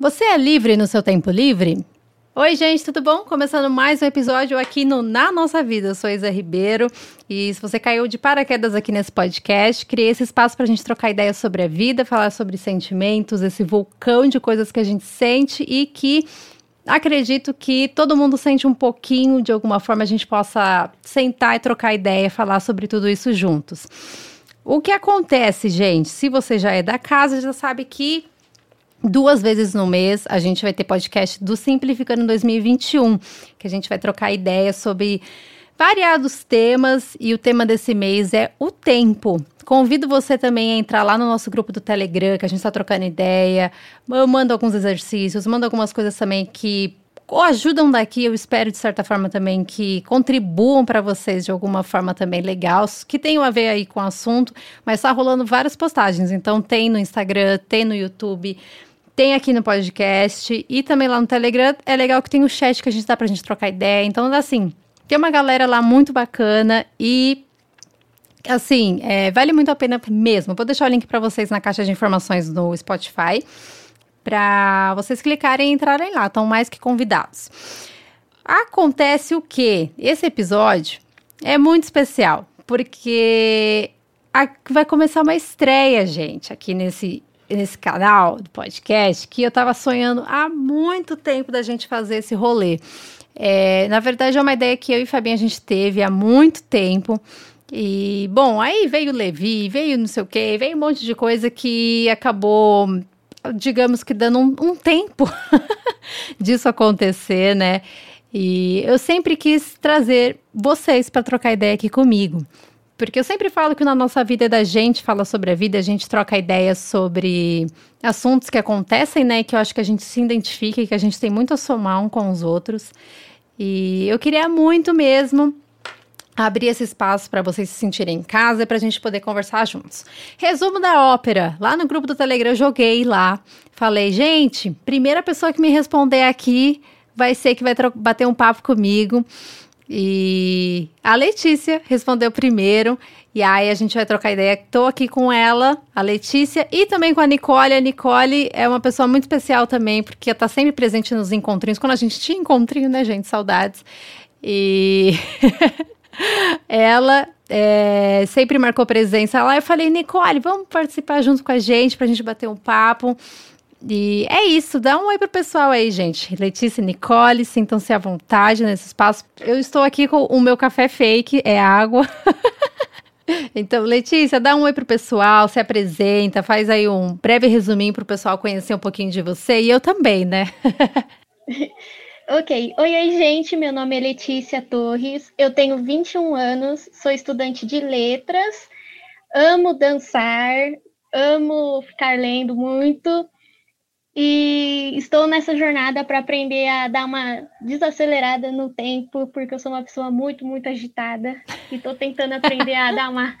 Você é livre no seu tempo livre? Oi, gente, tudo bom? Começando mais um episódio aqui no Na Nossa Vida. Eu sou Isa Ribeiro e se você caiu de paraquedas aqui nesse podcast, criei esse espaço para a gente trocar ideias sobre a vida, falar sobre sentimentos, esse vulcão de coisas que a gente sente e que acredito que todo mundo sente um pouquinho, de alguma forma a gente possa sentar e trocar ideia, falar sobre tudo isso juntos. O que acontece, gente? Se você já é da casa, já sabe que Duas vezes no mês a gente vai ter podcast do Simplificando 2021, que a gente vai trocar ideias sobre variados temas e o tema desse mês é o tempo. Convido você também a entrar lá no nosso grupo do Telegram, que a gente está trocando ideia. Eu mando alguns exercícios, mando algumas coisas também que ou ajudam daqui, eu espero de certa forma também que contribuam para vocês de alguma forma também legal, que tenham a ver aí com o assunto, mas está rolando várias postagens, então tem no Instagram, tem no YouTube, tem aqui no podcast e também lá no Telegram. É legal que tem o chat que a gente dá pra gente trocar ideia. Então, assim, tem uma galera lá muito bacana e assim, é, vale muito a pena mesmo. Vou deixar o link para vocês na caixa de informações do Spotify para vocês clicarem e entrarem lá. Estão mais que convidados. Acontece o que? Esse episódio é muito especial porque vai começar uma estreia, gente, aqui nesse nesse canal do podcast que eu estava sonhando há muito tempo da gente fazer esse rolê. É, na verdade, é uma ideia que eu e Fabinho a gente teve há muito tempo. E, bom, aí veio o Levi, veio não sei o quê, veio um monte de coisa que acabou, digamos que dando um, um tempo disso acontecer, né? E eu sempre quis trazer vocês para trocar ideia aqui comigo. Porque eu sempre falo que na nossa vida é da gente fala sobre a vida, a gente troca ideias sobre assuntos que acontecem, né? Que eu acho que a gente se identifica e que a gente tem muito a somar um com os outros. E eu queria muito mesmo abrir esse espaço para vocês se sentirem em casa e para a gente poder conversar juntos. Resumo da ópera. Lá no grupo do Telegram eu joguei lá. Falei, gente, primeira pessoa que me responder aqui vai ser que vai bater um papo comigo. E a Letícia respondeu primeiro. E aí a gente vai trocar ideia. Estou aqui com ela, a Letícia, e também com a Nicole. A Nicole é uma pessoa muito especial também, porque está sempre presente nos encontrinhos. Quando a gente tinha encontrinho, né, gente? Saudades. E ela é, sempre marcou presença lá. Eu falei, Nicole, vamos participar junto com a gente para a gente bater um papo. E é isso, dá um oi pro pessoal aí, gente. Letícia e Nicole, sintam-se à vontade nesse espaço. Eu estou aqui com o meu café fake, é água. então, Letícia, dá um oi pro pessoal, se apresenta, faz aí um breve resuminho pro pessoal conhecer um pouquinho de você e eu também, né? ok. Oi, oi, gente. Meu nome é Letícia Torres. Eu tenho 21 anos, sou estudante de letras, amo dançar, amo ficar lendo muito. E estou nessa jornada para aprender a dar uma desacelerada no tempo, porque eu sou uma pessoa muito, muito agitada. E estou tentando aprender a dar uma,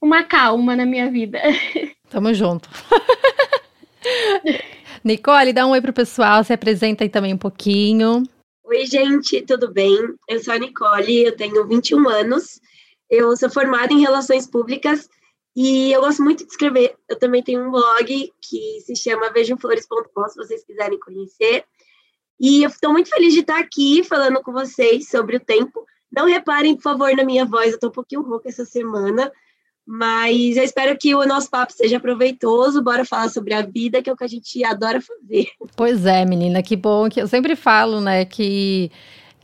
uma calma na minha vida. Tamo junto. Nicole, dá um oi pro pessoal, se apresenta aí também um pouquinho. Oi, gente, tudo bem? Eu sou a Nicole, eu tenho 21 anos. Eu sou formada em Relações Públicas e eu gosto muito de escrever. Eu também tenho um blog que se chama vejamflores.com, se vocês quiserem conhecer. E eu estou muito feliz de estar aqui falando com vocês sobre o tempo. Não reparem, por favor, na minha voz, eu estou um pouquinho rouca essa semana, mas eu espero que o nosso papo seja proveitoso. Bora falar sobre a vida, que é o que a gente adora fazer. Pois é, menina, que bom que eu sempre falo, né, que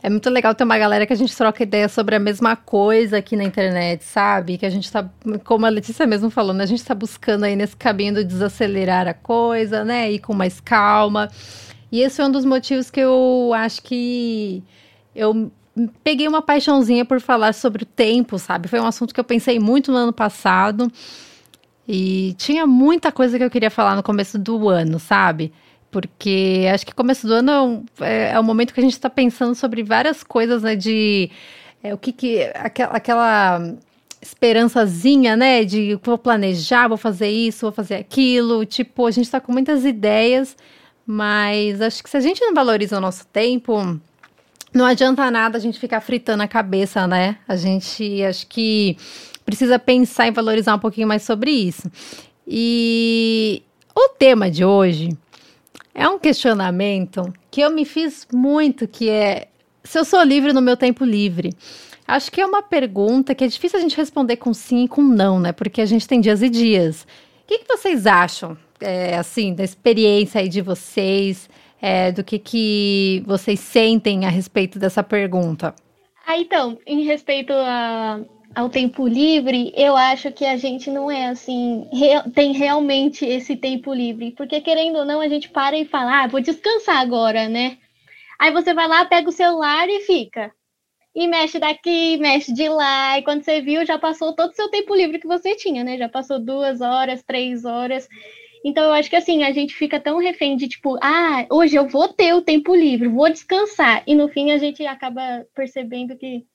é muito legal ter uma galera que a gente troca ideia sobre a mesma coisa aqui na internet, sabe? Que a gente tá, como a Letícia mesmo falou, né? A gente tá buscando aí nesse caminho de desacelerar a coisa, né? Ir com mais calma. E esse é um dos motivos que eu acho que eu peguei uma paixãozinha por falar sobre o tempo, sabe? Foi um assunto que eu pensei muito no ano passado. E tinha muita coisa que eu queria falar no começo do ano, sabe? Porque acho que começo do ano é, é o momento que a gente está pensando sobre várias coisas, né? De é, o que que. Aquela, aquela esperançazinha, né? De vou planejar, vou fazer isso, vou fazer aquilo. Tipo, a gente está com muitas ideias, mas acho que se a gente não valoriza o nosso tempo, não adianta nada a gente ficar fritando a cabeça, né? A gente acho que precisa pensar e valorizar um pouquinho mais sobre isso. E o tema de hoje É um questionamento que eu me fiz muito, que é se eu sou livre no meu tempo livre. Acho que é uma pergunta que é difícil a gente responder com sim e com não, né? Porque a gente tem dias e dias. O que, que vocês acham, é, assim, da experiência aí de vocês, é, do que, que vocês sentem a respeito dessa pergunta? Ah, então, em respeito a, ao tempo livre, eu acho que a gente não é assim, re, tem realmente esse tempo livre. Porque, querendo ou não, a gente para e fala, ah, vou descansar agora, né? Aí você vai lá, pega o celular e fica. E mexe daqui, mexe de lá. E quando você viu, já passou todo o seu tempo livre que você tinha, né? Já passou duas horas, três horas. Então, eu acho que assim, a gente fica tão refém de tipo, ah, hoje eu vou ter o tempo livre, vou descansar. E no fim a gente acaba percebendo que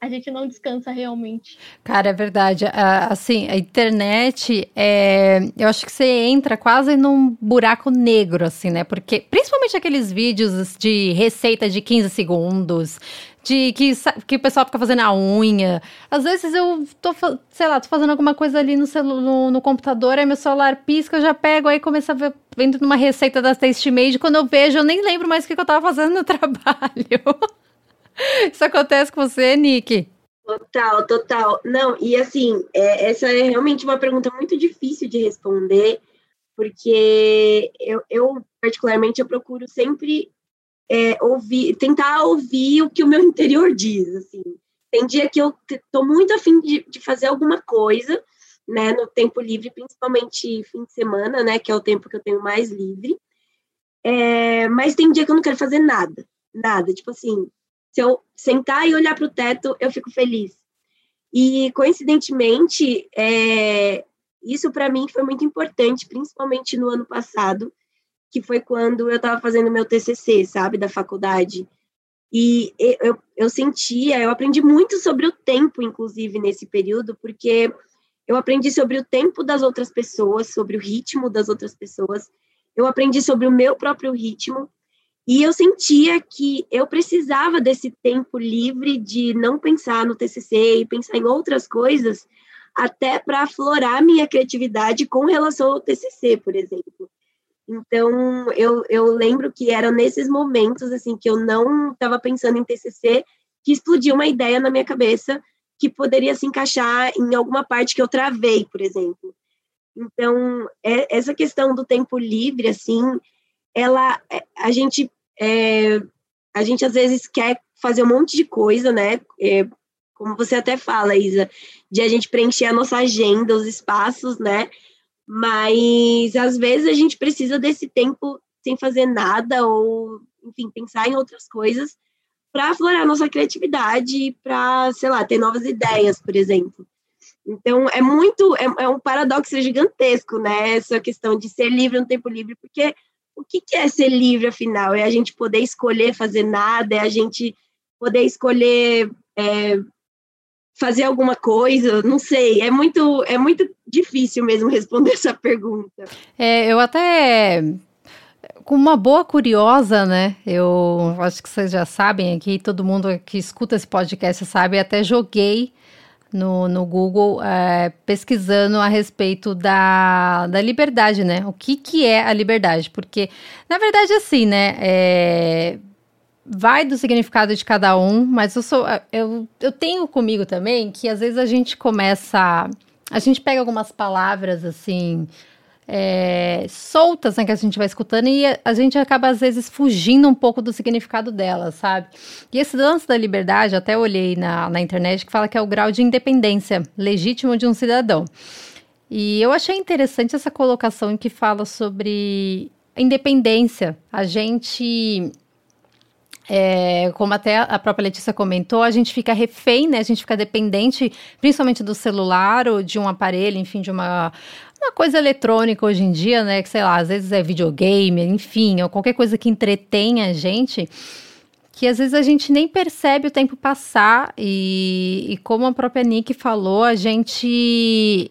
a gente não descansa realmente. Cara, é verdade. Assim, a internet, é... eu acho que você entra quase num buraco negro, assim, né? Porque, principalmente aqueles vídeos de receita de 15 segundos, de que, que o pessoal fica fazendo a unha. Às vezes eu tô, sei lá, tô fazendo alguma coisa ali no, no, no computador, aí meu celular pisca, eu já pego, aí começa a ver, vendo numa receita da Tastemade, quando eu vejo, eu nem lembro mais o que, que eu tava fazendo no trabalho. Isso acontece com você, Nick? Total, total. Não, e assim, é, essa é realmente uma pergunta muito difícil de responder, porque eu, eu particularmente, eu procuro sempre é, ouvir, tentar ouvir o que o meu interior diz, assim. Tem dia que eu tô muito afim de, de fazer alguma coisa, né, no tempo livre, principalmente fim de semana, né, que é o tempo que eu tenho mais livre. É, mas tem dia que eu não quero fazer nada, nada. Tipo assim, se eu sentar e olhar para o teto, eu fico feliz. E, coincidentemente, é, isso para mim foi muito importante, principalmente no ano passado, que foi quando eu estava fazendo meu TCC, sabe, da faculdade. E eu, eu sentia, eu aprendi muito sobre o tempo, inclusive, nesse período, porque eu aprendi sobre o tempo das outras pessoas, sobre o ritmo das outras pessoas, eu aprendi sobre o meu próprio ritmo, e eu sentia que eu precisava desse tempo livre de não pensar no TCC e pensar em outras coisas, até para aflorar minha criatividade com relação ao TCC, por exemplo. Então, eu, eu lembro que eram nesses momentos, assim, que eu não estava pensando em TCC, que explodiu uma ideia na minha cabeça que poderia se encaixar em alguma parte que eu travei, por exemplo. Então, é, essa questão do tempo livre, assim, ela, é, a gente é, a gente às vezes quer fazer um monte de coisa, né? É, como você até fala, Isa, de a gente preencher a nossa agenda, os espaços, né? Mas às vezes a gente precisa desse tempo sem fazer nada ou, enfim, pensar em outras coisas para aflorar nossa criatividade, para, sei lá, ter novas ideias, por exemplo. Então, é muito, é, é, um paradoxo gigantesco, né? Essa questão de ser livre no tempo livre, porque o que, que é ser livre, afinal? É a gente poder escolher fazer nada, é a gente poder escolher é, fazer alguma coisa, não sei, é muito, é muito difícil mesmo responder essa pergunta. É, eu até com uma boa curiosa, né? Eu acho que vocês já sabem aqui, todo mundo que escuta esse podcast sabe, até joguei no, no Google é, pesquisando a respeito da, da liberdade, né? O que, que é a liberdade? Porque, na verdade, assim, né? É, vai do significado de cada um, mas eu sou eu, eu tenho comigo também que às vezes a gente começa a gente pega algumas palavras assim é, soltas né, que a gente vai escutando e a, a, gente acaba, às vezes, fugindo um pouco do significado delas, sabe? E esse lance da liberdade, até olhei na, na internet, que fala que é o grau de independência legítimo de um cidadão. E eu achei interessante essa colocação em que fala sobre independência. A gente. É, como até a própria Letícia comentou, a gente fica refém, né? A gente fica dependente, principalmente do celular ou de um aparelho, enfim, de uma uma coisa eletrônica hoje em dia, né? Que sei lá, às vezes é videogame, enfim, ou qualquer coisa que entretém a gente, que às vezes a gente nem percebe o tempo passar. E, e como a própria Nick falou, a gente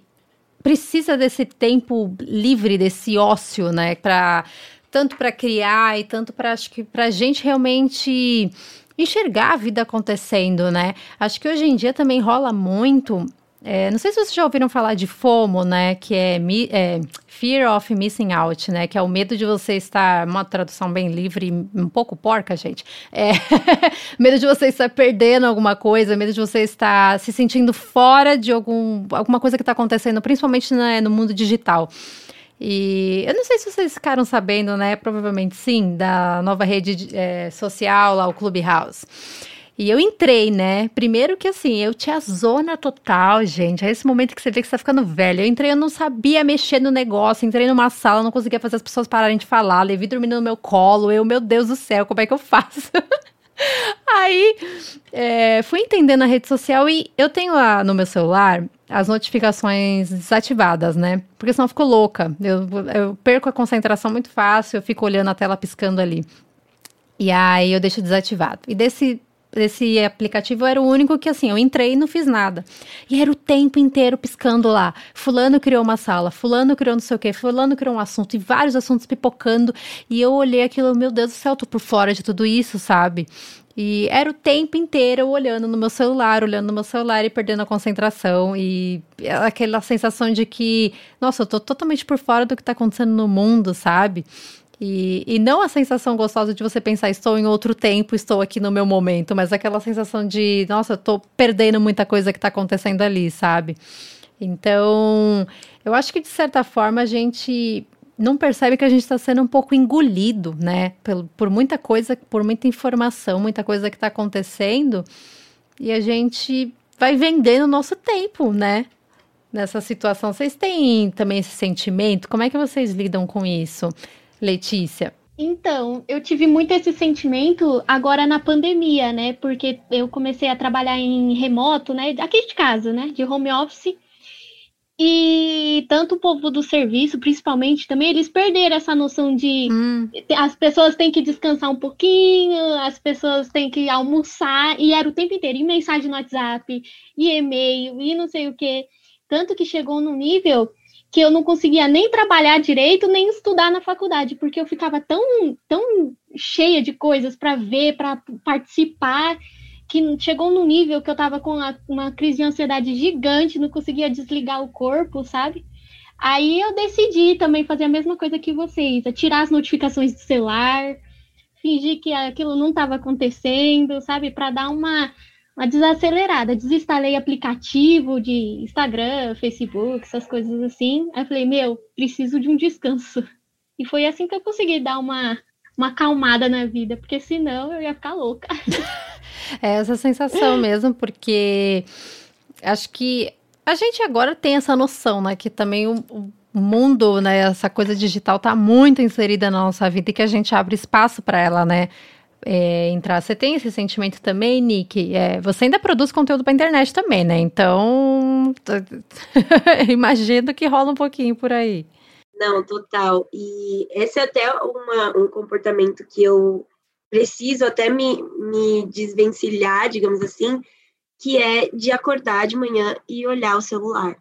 precisa desse tempo livre, desse ócio, né? Pra, tanto para criar e tanto para acho que para a gente realmente enxergar a vida acontecendo, né? Acho que hoje em dia também rola muito É, não sei se vocês já ouviram falar de FOMO, né? Que é, é, Fear of Missing Out, né? Que é o medo de você estar. Uma tradução bem livre, um pouco porca, gente. É, medo de você estar perdendo alguma coisa, medo de você estar se sentindo fora de algum, alguma coisa que está acontecendo, principalmente né, no mundo digital. E eu não sei se vocês ficaram sabendo, né? Provavelmente sim, da nova rede é, social lá, o Clubhouse. E eu entrei, né? Primeiro que assim, eu tinha zona total, gente. É esse momento que você vê que você tá ficando velho. Eu entrei, eu não sabia mexer no negócio. Entrei numa sala, não conseguia fazer as pessoas pararem de falar. Levi dormindo no meu colo. Eu, meu Deus do céu, como é que eu faço? Aí, é, fui entendendo a rede social e eu tenho a, no meu celular as notificações desativadas, né? Porque senão eu fico louca. Eu, eu perco a concentração muito fácil, eu fico olhando a tela piscando ali. E aí eu deixo desativado. E desse esse aplicativo era o único que, assim, eu entrei e não fiz nada. E era o tempo inteiro piscando lá. Fulano criou uma sala, fulano criou não sei o quê, fulano criou um assunto, e vários assuntos pipocando. E eu olhei aquilo, meu Deus do céu, tô por fora de tudo isso, sabe? E era o tempo inteiro eu olhando no meu celular, olhando no meu celular e perdendo a concentração. E aquela sensação de que, nossa, eu tô totalmente por fora do que tá acontecendo no mundo, sabe? E, e não a sensação gostosa de você pensar, estou em outro tempo, estou aqui no meu momento, mas aquela sensação de, nossa, estou perdendo muita coisa que está acontecendo ali, sabe? Então, eu acho que de certa forma a gente não percebe que a gente está sendo um pouco engolido, né? Por, por muita coisa, por muita informação, muita coisa que está acontecendo, e a gente vai vendendo o nosso tempo, né? Nessa situação. Vocês têm também esse sentimento? Como é que vocês lidam com isso? Letícia? Então, eu tive muito esse sentimento agora na pandemia, né? Porque eu comecei a trabalhar em remoto, né? Aqui de casa, né? De home office. E tanto o povo do serviço, principalmente, também eles perderam essa noção de hum. as pessoas têm que descansar um pouquinho, as pessoas têm que almoçar, e era o tempo inteiro, e mensagem no WhatsApp, e e-mail, e não sei o quê. Tanto que chegou num nível que eu não conseguia nem trabalhar direito, nem estudar na faculdade, porque eu ficava tão, tão cheia de coisas para ver, para participar, que chegou num nível que eu estava com uma, uma crise de ansiedade gigante, não conseguia desligar o corpo, sabe? Aí eu decidi também fazer a mesma coisa que vocês, tirar as notificações do celular, fingir que aquilo não estava acontecendo, sabe? Para dar uma uma desacelerada. Desinstalei aplicativo de Instagram, Facebook, essas coisas assim. Aí eu falei, meu, preciso de um descanso. E foi assim que eu consegui dar uma, uma acalmada na vida, porque senão eu ia ficar louca. É essa sensação mesmo, porque acho que a gente agora tem essa noção, né? Que também o, o mundo, né? Essa coisa digital tá muito inserida na nossa vida e que a gente abre espaço para ela, né? É, entrar. Você tem esse sentimento também, Nick? É, você ainda produz conteúdo para internet também, né? Então, imagino que rola um pouquinho por aí. Não, total. E esse é até uma, um comportamento que eu preciso até me, me desvencilhar, digamos assim, que é de acordar de manhã e olhar o celular.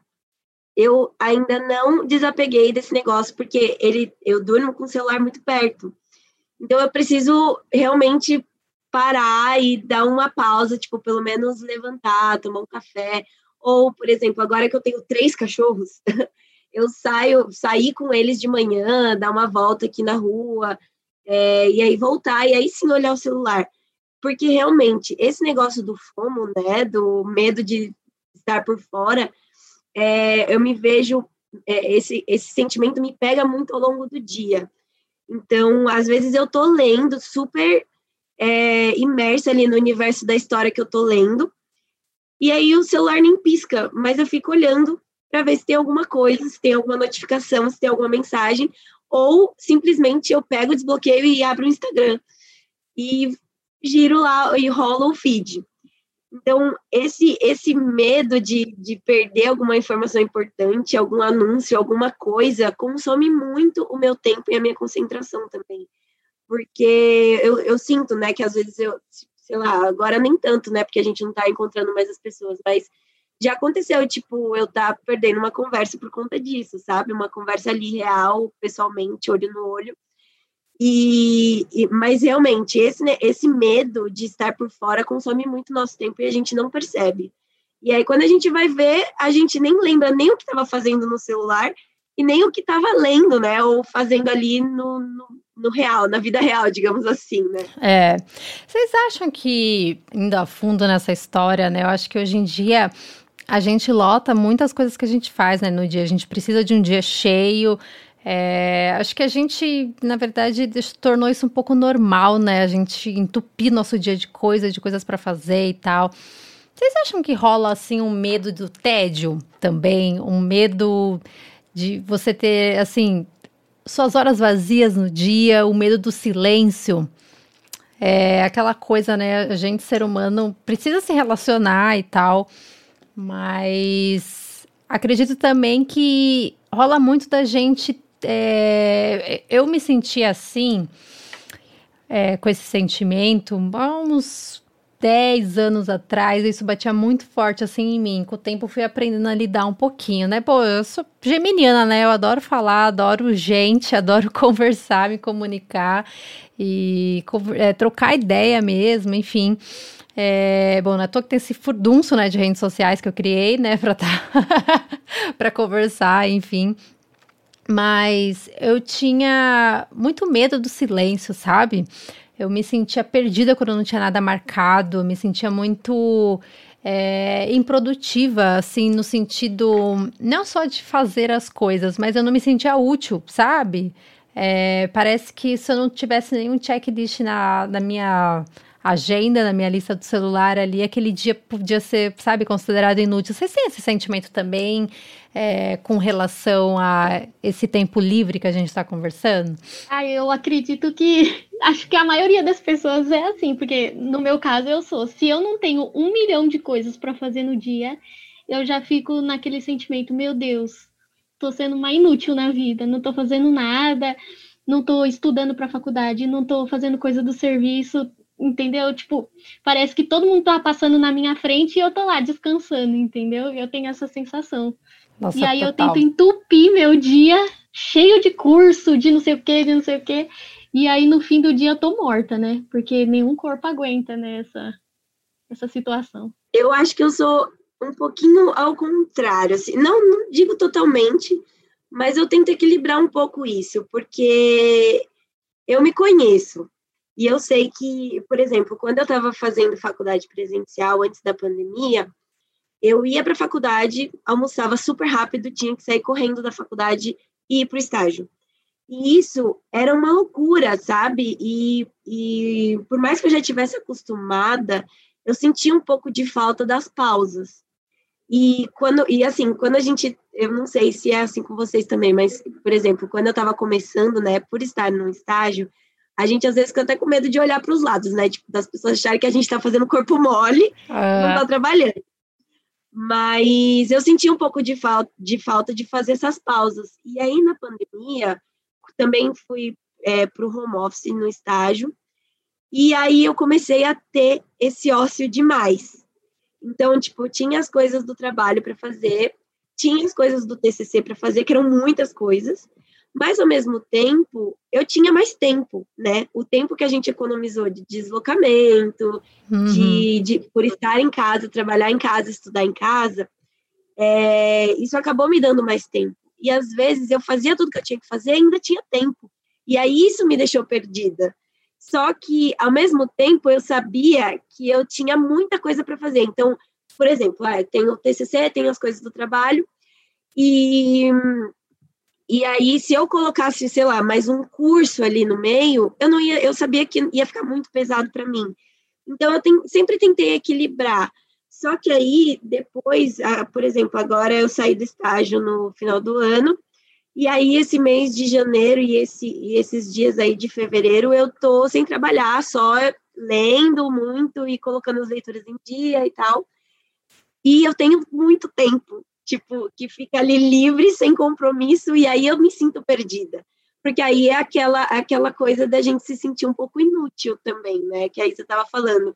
Eu ainda não desapeguei desse negócio, porque ele, eu durmo com o celular muito perto. Então eu preciso realmente parar e dar uma pausa, tipo, pelo menos levantar, tomar um café. Ou, por exemplo, agora que eu tenho três cachorros, eu saio, sair com eles de manhã, dar uma volta aqui na rua, é, e aí voltar, e aí sim olhar o celular. Porque realmente, esse negócio do FOMO, né, do medo de estar por fora, é, eu me vejo, é, esse, esse sentimento me pega muito ao longo do dia. Então, às vezes eu tô lendo, super é, imersa ali no universo da história que eu tô lendo, e aí o celular nem pisca, mas eu fico olhando para ver se tem alguma coisa, se tem alguma notificação, se tem alguma mensagem, ou simplesmente eu pego, desbloqueio e abro o Instagram e giro lá e rolo o feed. Então, esse, esse medo de, de perder alguma informação importante, algum anúncio, alguma coisa, consome muito o meu tempo e a minha concentração também. Porque eu, eu sinto, né, que às vezes eu, sei lá, agora nem tanto, né, porque a gente não tá encontrando mais as pessoas, mas já aconteceu, tipo, eu tá perdendo uma conversa por conta disso, sabe? Uma conversa ali real, pessoalmente, olho no olho. E, e, mas realmente esse, né, esse medo de estar por fora consome muito nosso tempo e a gente não percebe. E aí, quando a gente vai ver, a gente nem lembra nem o que estava fazendo no celular e nem o que estava lendo, né? Ou fazendo ali no, no, no, real, na vida real, digamos assim, né? É. Vocês acham que, indo a fundo nessa história, né? Eu acho que hoje em dia a gente lota muitas coisas que a gente faz né, no dia. A gente precisa de um dia cheio. É, acho que a gente, na verdade, tornou isso um pouco normal, né? A gente entupir nosso dia de coisas, de coisas para fazer e tal. Vocês acham que rola assim um medo do tédio também? Um medo de você ter, assim, suas horas vazias no dia, o medo do silêncio. É aquela coisa, né? A gente, ser humano, precisa se relacionar e tal, mas acredito também que rola muito da gente. É, eu me senti assim, é, com esse sentimento, há uns 10 anos atrás, isso batia muito forte assim em mim. Com o tempo fui aprendendo a lidar um pouquinho, né? Pô, eu sou geminiana, né? Eu adoro falar, adoro gente, adoro conversar, me comunicar e é, trocar ideia mesmo, enfim. É, bom, não é que tem esse furdunço, né, de redes sociais que eu criei, né, pra, tá pra conversar, enfim. Mas eu tinha muito medo do silêncio, sabe? Eu me sentia perdida quando não tinha nada marcado, me sentia muito é, improdutiva, assim, no sentido não só de fazer as coisas, mas eu não me sentia útil, sabe? É, parece que se eu não tivesse nenhum checklist na, na minha agenda, na minha lista do celular ali, aquele dia podia ser, sabe, considerado inútil. Vocês têm esse sentimento também é, com relação a esse tempo livre que a gente está conversando? Ah, eu acredito que acho que a maioria das pessoas é assim, porque no meu caso eu sou. Se eu não tenho um milhão de coisas para fazer no dia, eu já fico naquele sentimento, meu Deus, tô sendo uma inútil na vida, não tô fazendo nada, não tô estudando para faculdade, não tô fazendo coisa do serviço, entendeu? Tipo, parece que todo mundo tá passando na minha frente e eu tô lá descansando, entendeu? Eu tenho essa sensação. Nossa, e aí total. eu tento entupir meu dia cheio de curso, de não sei o que, de não sei o que. E aí no fim do dia eu tô morta, né? Porque nenhum corpo aguenta né, essa, essa situação. Eu acho que eu sou um pouquinho ao contrário, assim, não, não digo totalmente, mas eu tento equilibrar um pouco isso, porque eu me conheço. E eu sei que, por exemplo, quando eu estava fazendo faculdade presencial antes da pandemia, eu ia para a faculdade, almoçava super rápido, tinha que sair correndo da faculdade e ir para o estágio. E isso era uma loucura, sabe? E, e por mais que eu já tivesse acostumada, eu sentia um pouco de falta das pausas. E quando e assim, quando a gente, eu não sei se é assim com vocês também, mas por exemplo, quando eu estava começando, né, por estar no estágio, a gente às vezes fica até com medo de olhar para os lados, né? Tipo, das pessoas acharem que a gente está fazendo corpo mole, é. não está trabalhando. Mas eu senti um pouco de falta, de falta de fazer essas pausas. E aí, na pandemia, também fui é, para o home office no estágio. E aí eu comecei a ter esse ócio demais. Então, tipo, tinha as coisas do trabalho para fazer, tinha as coisas do TCC para fazer, que eram muitas coisas. Mas, ao mesmo tempo, eu tinha mais tempo, né? O tempo que a gente economizou de deslocamento, uhum. de, de, por estar em casa, trabalhar em casa, estudar em casa, é, isso acabou me dando mais tempo. E, às vezes, eu fazia tudo que eu tinha que fazer e ainda tinha tempo. E aí, isso me deixou perdida. Só que, ao mesmo tempo, eu sabia que eu tinha muita coisa para fazer. Então, por exemplo, ah, eu tenho o TCC, tenho as coisas do trabalho, e e aí, se eu colocasse, sei lá, mais um curso ali no meio, eu não ia, eu sabia que ia ficar muito pesado para mim. Então, eu tem, sempre tentei equilibrar. Só que aí, depois, por exemplo, agora eu saí do estágio no final do ano, e aí esse mês de janeiro e, esse, e esses dias aí de fevereiro, eu tô sem trabalhar, só lendo muito e colocando as leituras em dia e tal. E eu tenho muito tempo tipo, que fica ali livre, sem compromisso, e aí eu me sinto perdida. Porque aí é aquela, aquela coisa da gente se sentir um pouco inútil também, né? Que aí você estava falando.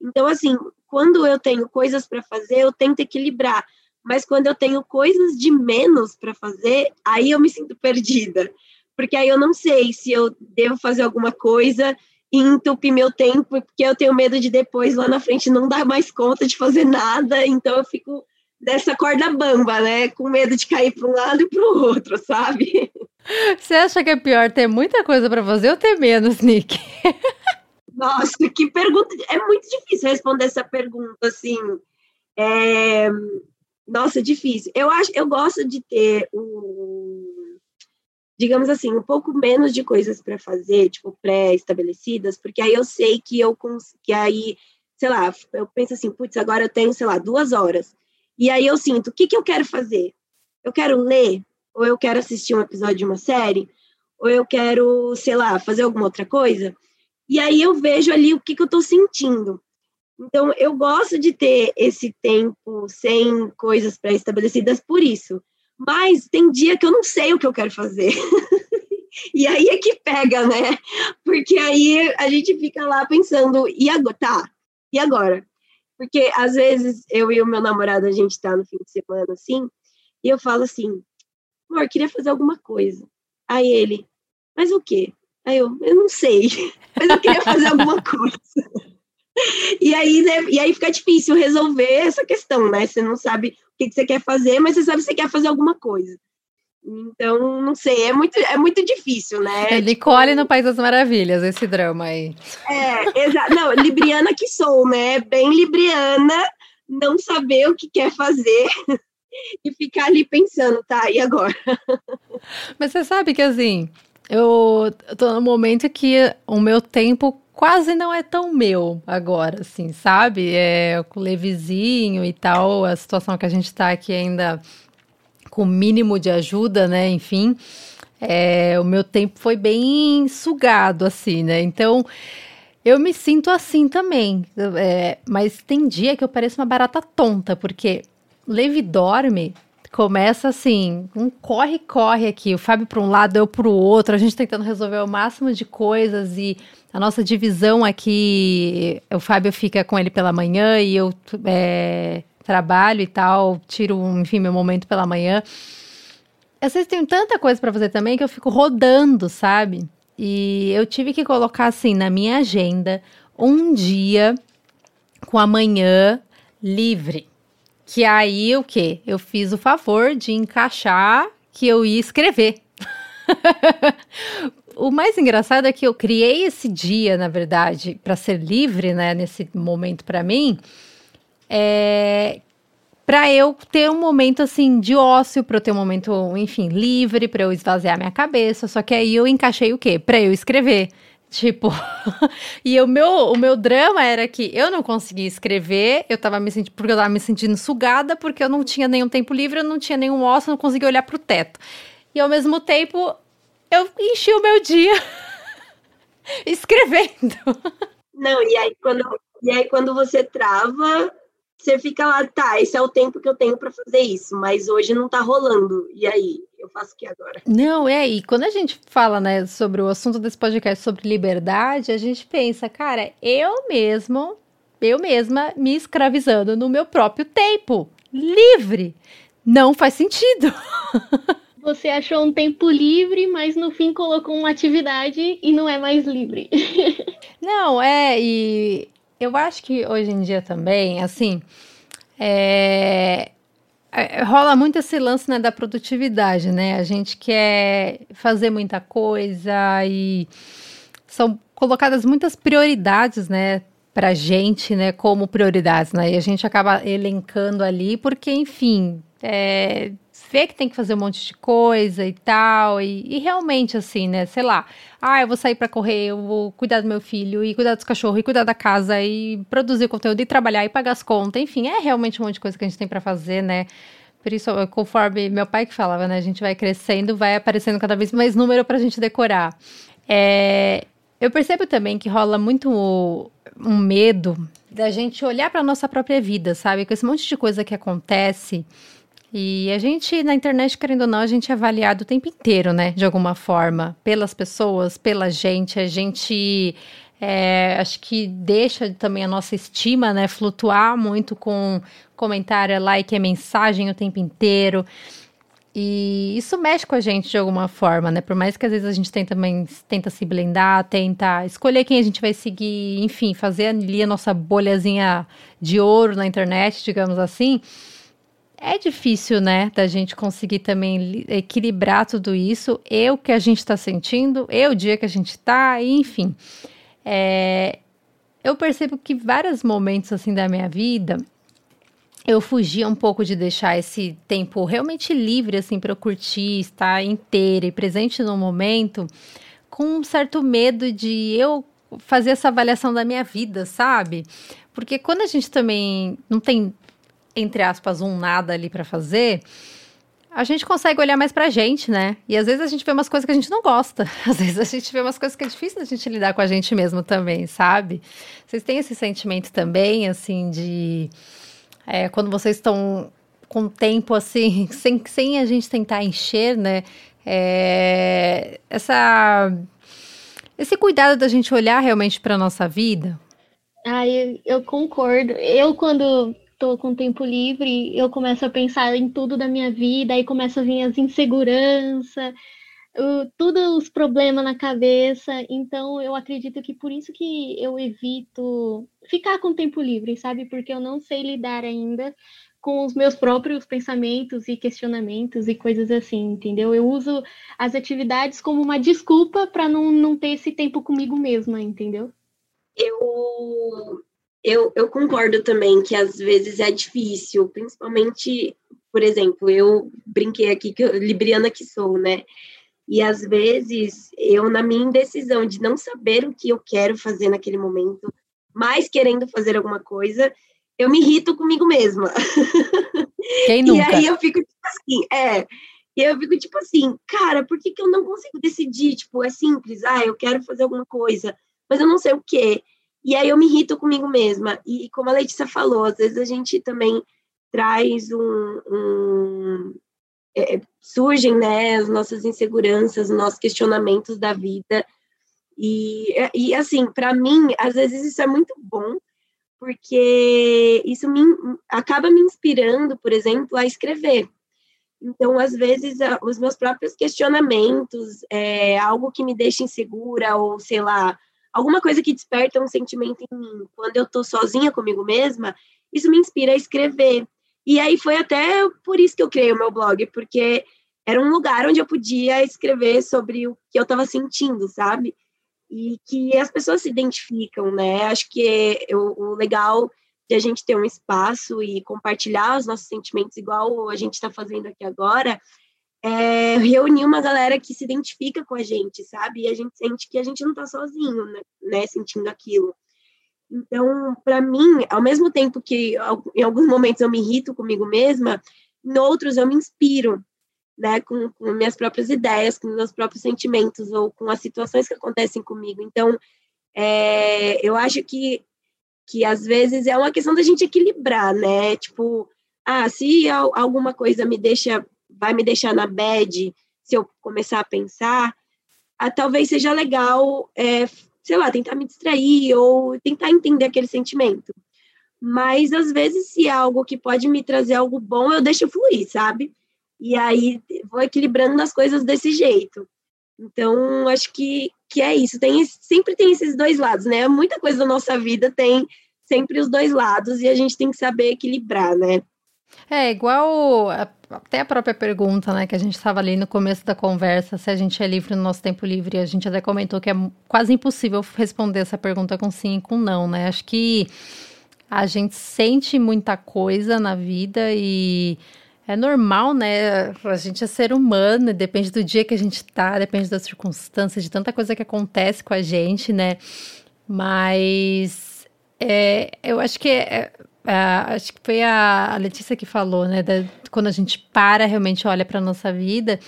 Então, assim, quando eu tenho coisas para fazer, eu tento equilibrar. Mas quando eu tenho coisas de menos para fazer, aí eu me sinto perdida. Porque aí eu não sei se eu devo fazer alguma coisa e entupir meu tempo, porque eu tenho medo de depois, lá na frente, não dar mais conta de fazer nada, então eu fico dessa corda bamba, né? Com medo de cair para um lado e para o outro, sabe? Você acha que é pior ter muita coisa para fazer ou ter menos, Nick? Nossa, que pergunta! É muito difícil responder essa pergunta, assim. É... Nossa, difícil. Eu acho, eu gosto de ter um, digamos assim, um pouco menos de coisas para fazer, tipo pré-estabelecidas, porque aí eu sei que eu que aí, sei lá, eu penso assim, putz, agora eu tenho, sei lá, duas horas. E aí eu sinto, o que, que eu quero fazer? Eu quero ler? Ou eu quero assistir um episódio de uma série? Ou eu quero, sei lá, fazer alguma outra coisa? E aí eu vejo ali o que, que eu estou sentindo. Então, eu gosto de ter esse tempo sem coisas pré-estabelecidas por isso. Mas tem dia que eu não sei o que eu quero fazer. e aí é que pega, né? Porque aí a gente fica lá pensando, e agora? Tá, e agora? Porque às vezes eu e o meu namorado, a gente tá no fim de semana assim, e eu falo assim, amor, queria fazer alguma coisa. Aí ele, mas o quê? Aí eu, eu não sei, mas eu queria fazer alguma coisa. E aí, né, e aí fica difícil resolver essa questão, né? Você não sabe o que, que você quer fazer, mas você sabe que você quer fazer alguma coisa. Então, não sei, é muito, é muito difícil, né? É Nicole no País das Maravilhas, esse drama aí. É, exato. Não, libriana que sou, né? Bem libriana, não saber o que quer fazer e ficar ali pensando, tá, e agora? Mas você sabe que, assim, eu tô no momento que o meu tempo quase não é tão meu agora, assim, sabe? É, com o Levizinho e tal, a situação que a gente tá aqui ainda com o mínimo de ajuda, né? Enfim, é, o meu tempo foi bem sugado, assim, né? Então, eu me sinto assim também. É, mas tem dia que eu pareço uma barata tonta, porque Levi dorme, começa assim, um corre-corre aqui, o Fábio para um lado, eu para o outro, a gente tentando resolver o máximo de coisas e a nossa divisão aqui, o Fábio fica com ele pela manhã e eu é, trabalho e tal, tiro, enfim, meu momento pela manhã. Às vezes tanta coisa para fazer também que eu fico rodando, sabe? E eu tive que colocar assim na minha agenda um dia com a manhã livre. Que aí o que? Eu fiz o favor de encaixar que eu ia escrever. o mais engraçado é que eu criei esse dia, na verdade, para ser livre, né, nesse momento para mim, é, para eu ter um momento assim de ócio, para eu ter um momento, enfim, livre, para eu esvaziar minha cabeça. Só que aí eu encaixei o quê? Para eu escrever. Tipo, e o meu, o meu drama era que eu não conseguia escrever, eu tava me sentindo, porque eu tava me sentindo sugada, porque eu não tinha nenhum tempo livre, eu não tinha nenhum ócio, eu não conseguia olhar pro teto. E ao mesmo tempo, eu enchi o meu dia escrevendo. Não, e aí quando, e aí quando você trava, você fica lá, tá, esse é o tempo que eu tenho para fazer isso, mas hoje não tá rolando. E aí, eu faço o que agora? Não, é, e quando a gente fala, né, sobre o assunto desse podcast sobre liberdade, a gente pensa, cara, eu mesmo, eu mesma me escravizando no meu próprio tempo, livre. Não faz sentido. Você achou um tempo livre, mas no fim colocou uma atividade e não é mais livre. não, é, e eu acho que hoje em dia também, assim, é, é, rola muito esse lance né, da produtividade, né? A gente quer fazer muita coisa e são colocadas muitas prioridades, né? Pra gente, né, como prioridades, né? E a gente acaba elencando ali, porque, enfim, é, vê que tem que fazer um monte de coisa e tal, e, e realmente assim, né, sei lá, ah, eu vou sair para correr, eu vou cuidar do meu filho, e cuidar dos cachorros, e cuidar da casa, e produzir conteúdo, e trabalhar, e pagar as contas, enfim, é realmente um monte de coisa que a gente tem para fazer, né, por isso, conforme meu pai que falava, né, a gente vai crescendo, vai aparecendo cada vez mais número pra gente decorar. É, eu percebo também que rola muito um medo da gente olhar para nossa própria vida, sabe? Com esse monte de coisa que acontece, e a gente, na internet, querendo ou não, a gente é avaliado o tempo inteiro, né? De alguma forma, pelas pessoas, pela gente. A gente é, acho que deixa também a nossa estima, né? Flutuar muito com comentário, like, é mensagem o tempo inteiro. E isso mexe com a gente de alguma forma, né? Por mais que às vezes a gente tenta, também tenta se blindar, tenta escolher quem a gente vai seguir, enfim, fazer ali a nossa bolhazinha de ouro na internet, digamos assim. É difícil, né, da gente conseguir também equilibrar tudo isso, eu que a gente está sentindo, eu o dia que a gente está, enfim. É, eu percebo que vários momentos assim da minha vida eu fugia um pouco de deixar esse tempo realmente livre, assim, para eu curtir, estar inteira e presente no momento, com um certo medo de eu fazer essa avaliação da minha vida, sabe? Porque quando a gente também não tem, entre aspas, um nada ali para fazer, a gente consegue olhar mais pra gente, né? E às vezes a gente vê umas coisas que a gente não gosta. Às vezes a gente vê umas coisas que é difícil a gente lidar com a gente mesmo também, sabe? Vocês têm esse sentimento também, assim, de é, quando vocês estão com tempo assim, sem, sem a gente tentar encher, né? É, essa, esse cuidado da gente olhar realmente para nossa vida. Ah, eu, eu concordo. Eu, quando tô com tempo livre, eu começo a pensar em tudo da minha vida, aí começa a vir as inseguranças, tudo os problemas na cabeça. Então, eu acredito que por isso que eu evito ficar com tempo livre, sabe? Porque eu não sei lidar ainda com os meus próprios pensamentos e questionamentos e coisas assim, entendeu? Eu uso as atividades como uma desculpa para não, não ter esse tempo comigo mesma, entendeu? Eu, eu, eu concordo também que às vezes é difícil, principalmente, por exemplo, eu brinquei aqui que eu, libriana que sou, né? E às vezes eu, na minha indecisão de não saber o que eu quero fazer naquele momento, mas querendo fazer alguma coisa, eu me irrito comigo mesma. Quem nunca? E aí eu fico tipo assim, é. E eu fico tipo assim, cara, por que, que eu não consigo decidir? Tipo, é simples, ah, eu quero fazer alguma coisa, mas eu não sei o quê. E aí eu me irrito comigo mesma. E como a Letícia falou, às vezes a gente também traz um, um é, surgem né, as nossas inseguranças, os nossos questionamentos da vida. E, e assim, para mim, às vezes isso é muito bom, porque isso me, acaba me inspirando, por exemplo, a escrever. Então, às vezes, os meus próprios questionamentos, é, algo que me deixa insegura, ou sei lá, alguma coisa que desperta um sentimento em mim, quando eu estou sozinha comigo mesma, isso me inspira a escrever. E aí foi até por isso que eu criei o meu blog, porque era um lugar onde eu podia escrever sobre o que eu estava sentindo, sabe? E que as pessoas se identificam, né? Acho que eu, o legal de a gente ter um espaço e compartilhar os nossos sentimentos, igual a gente está fazendo aqui agora, é reunir uma galera que se identifica com a gente, sabe? E a gente sente que a gente não está sozinho, né? né? Sentindo aquilo. Então, para mim, ao mesmo tempo que em alguns momentos eu me irrito comigo mesma, em outros eu me inspiro, né, com, com minhas próprias ideias, com meus próprios sentimentos ou com as situações que acontecem comigo. Então, é, eu acho que que às vezes é uma questão da gente equilibrar, né? Tipo, ah, se alguma coisa me deixa, vai me deixar na bad, se eu começar a pensar, ah, talvez seja legal é, sei lá, tentar me distrair ou tentar entender aquele sentimento. Mas às vezes, se é algo que pode me trazer algo bom, eu deixo fluir, sabe? E aí vou equilibrando as coisas desse jeito. Então, acho que, que é isso. Tem, sempre tem esses dois lados, né? Muita coisa da nossa vida tem sempre os dois lados e a gente tem que saber equilibrar, né? É, igual até a própria pergunta, né, que a gente estava ali no começo da conversa, se a gente é livre no nosso tempo livre, a gente até comentou que é quase impossível responder essa pergunta com sim e com não, né? Acho que a gente sente muita coisa na vida e é normal, né? A gente é ser humano, depende do dia que a gente tá, depende das circunstâncias, de tanta coisa que acontece com a gente, né? Mas é, eu acho que é, Uh, acho que foi a, Letícia que falou, né? Da, quando a gente para, realmente olha para nossa vida,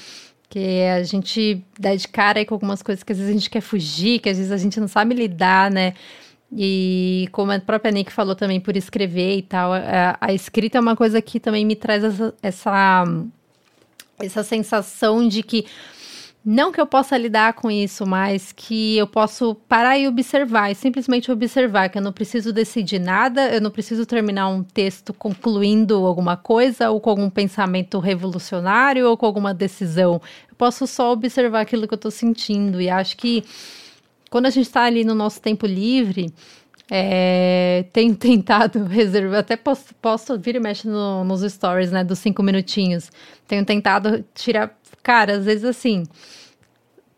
que a gente dá de cara com algumas coisas que às vezes a gente quer fugir, que às vezes a gente não sabe lidar, né? E como a própria Nick falou também, por escrever e tal, a, a escrita é uma coisa que também me traz essa, essa, essa sensação de que não que eu possa lidar com isso, mas que eu posso parar e observar, e simplesmente observar, que eu não preciso decidir nada, eu não preciso terminar um texto concluindo alguma coisa, ou com algum pensamento revolucionário, ou com alguma decisão. Eu posso só observar aquilo que eu estou sentindo, e acho que quando a gente está ali no nosso tempo livre, é, tenho tentado reservar, até posso, posso vir e mexer no, nos stories, né, dos cinco minutinhos. Tenho tentado tirar, cara, às vezes assim,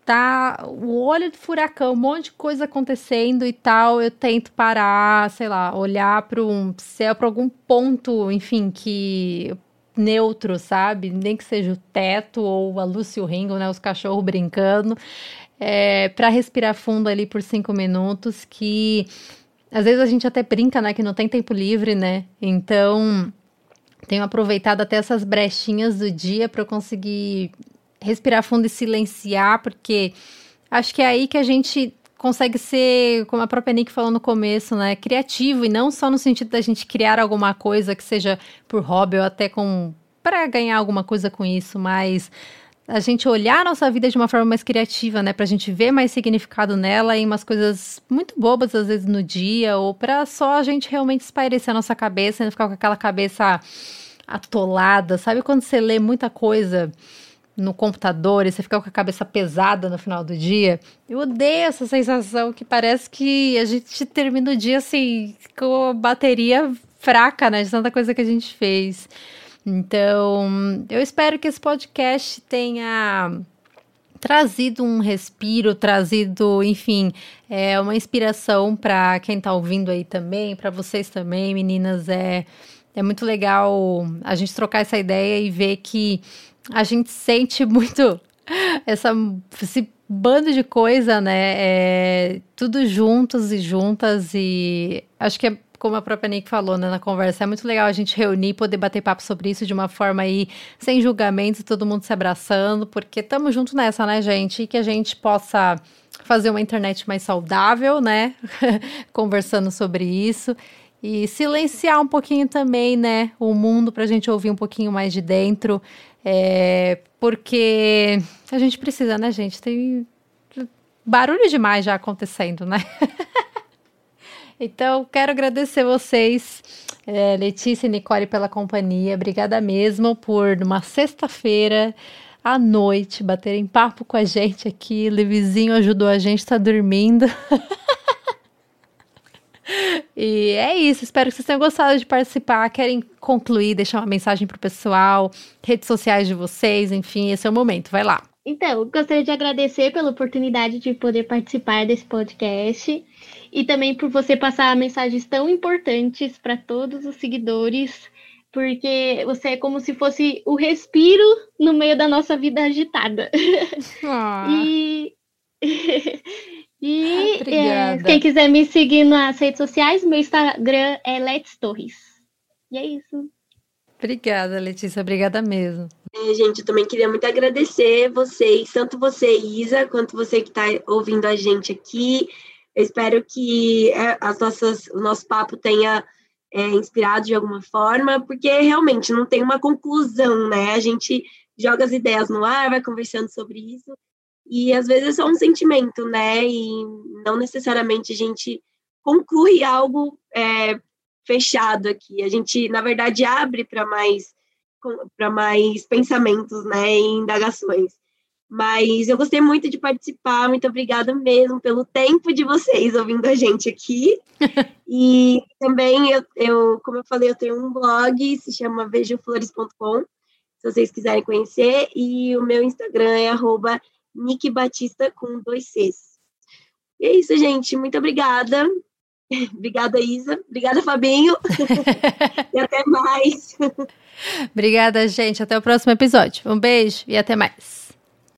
tá o olho de furacão, um monte de coisa acontecendo e tal, eu tento parar, sei lá, olhar para um céu, para algum ponto, enfim, que neutro, sabe? Nem que seja o teto ou a luz e o ringo, né, os cachorros brincando, é, para respirar fundo ali por cinco minutos, que às vezes a gente até brinca, né, que não tem tempo livre, né? Então, tenho aproveitado até essas brechinhas do dia para eu conseguir respirar fundo e silenciar, porque acho que é aí que a gente consegue ser, como a própria Nick falou no começo, né, criativo e não só no sentido da gente criar alguma coisa que seja por hobby ou até com para ganhar alguma coisa com isso, mas a gente olhar a nossa vida de uma forma mais criativa, né? Pra gente ver mais significado nela em umas coisas muito bobas, às vezes, no dia, ou pra só a gente realmente espairecer a nossa cabeça e não ficar com aquela cabeça atolada. Sabe quando você lê muita coisa no computador e você fica com a cabeça pesada no final do dia? Eu odeio essa sensação que parece que a gente termina o dia assim, com a bateria fraca, né? De tanta coisa que a gente fez. Então, eu espero que esse podcast tenha trazido um respiro, trazido, enfim, é uma inspiração para quem está ouvindo aí também, para vocês também, meninas. É, é muito legal a gente trocar essa ideia e ver que a gente sente muito essa, esse bando de coisa, né? É, tudo juntos e juntas e acho que é como a própria Nick falou né, na conversa, é muito legal a gente reunir, poder bater papo sobre isso de uma forma aí, sem julgamentos, todo mundo se abraçando, porque estamos juntos nessa, né, gente? E que a gente possa fazer uma internet mais saudável, né? Conversando sobre isso. E silenciar um pouquinho também, né? O mundo para a gente ouvir um pouquinho mais de dentro. É, porque a gente precisa, né, gente? Tem barulho demais já acontecendo, né? Então, quero agradecer vocês, é, Letícia e Nicole, pela companhia. Obrigada mesmo por, numa sexta-feira à noite, baterem papo com a gente aqui. O vizinho ajudou a gente, está dormindo. E é isso, espero que vocês tenham gostado de participar. Querem concluir, deixar uma mensagem para o pessoal, redes sociais de vocês, enfim, esse é o momento. Vai lá. Então, gostaria de agradecer pela oportunidade de poder participar desse podcast e também por você passar mensagens tão importantes para todos os seguidores, porque você é como se fosse o respiro no meio da nossa vida agitada. Ah. e e é, quem quiser me seguir nas redes sociais, meu Instagram é Let's Torres. E é isso. Obrigada, Letícia. Obrigada mesmo. É, gente, eu também queria muito agradecer vocês, tanto você, Isa, quanto você que está ouvindo a gente aqui. Eu espero que é, as nossas, o nosso papo tenha é, inspirado de alguma forma, porque realmente não tem uma conclusão, né? A gente joga as ideias no ar, vai conversando sobre isso, e às vezes é só um sentimento, né? E não necessariamente a gente conclui algo é, fechado aqui. A gente, na verdade, abre para mais para mais pensamentos, né, e indagações. Mas eu gostei muito de participar, muito obrigada mesmo pelo tempo de vocês ouvindo a gente aqui. e também, eu, eu, como eu falei, eu tenho um blog, se chama vejoflores.com, se vocês quiserem conhecer, e o meu Instagram é arroba nickbatista com dois Cs. E é isso, gente. Muito obrigada. Obrigada, Isa. Obrigada, Fabinho. e até mais. Obrigada, gente. Até o próximo episódio. Um beijo e até mais.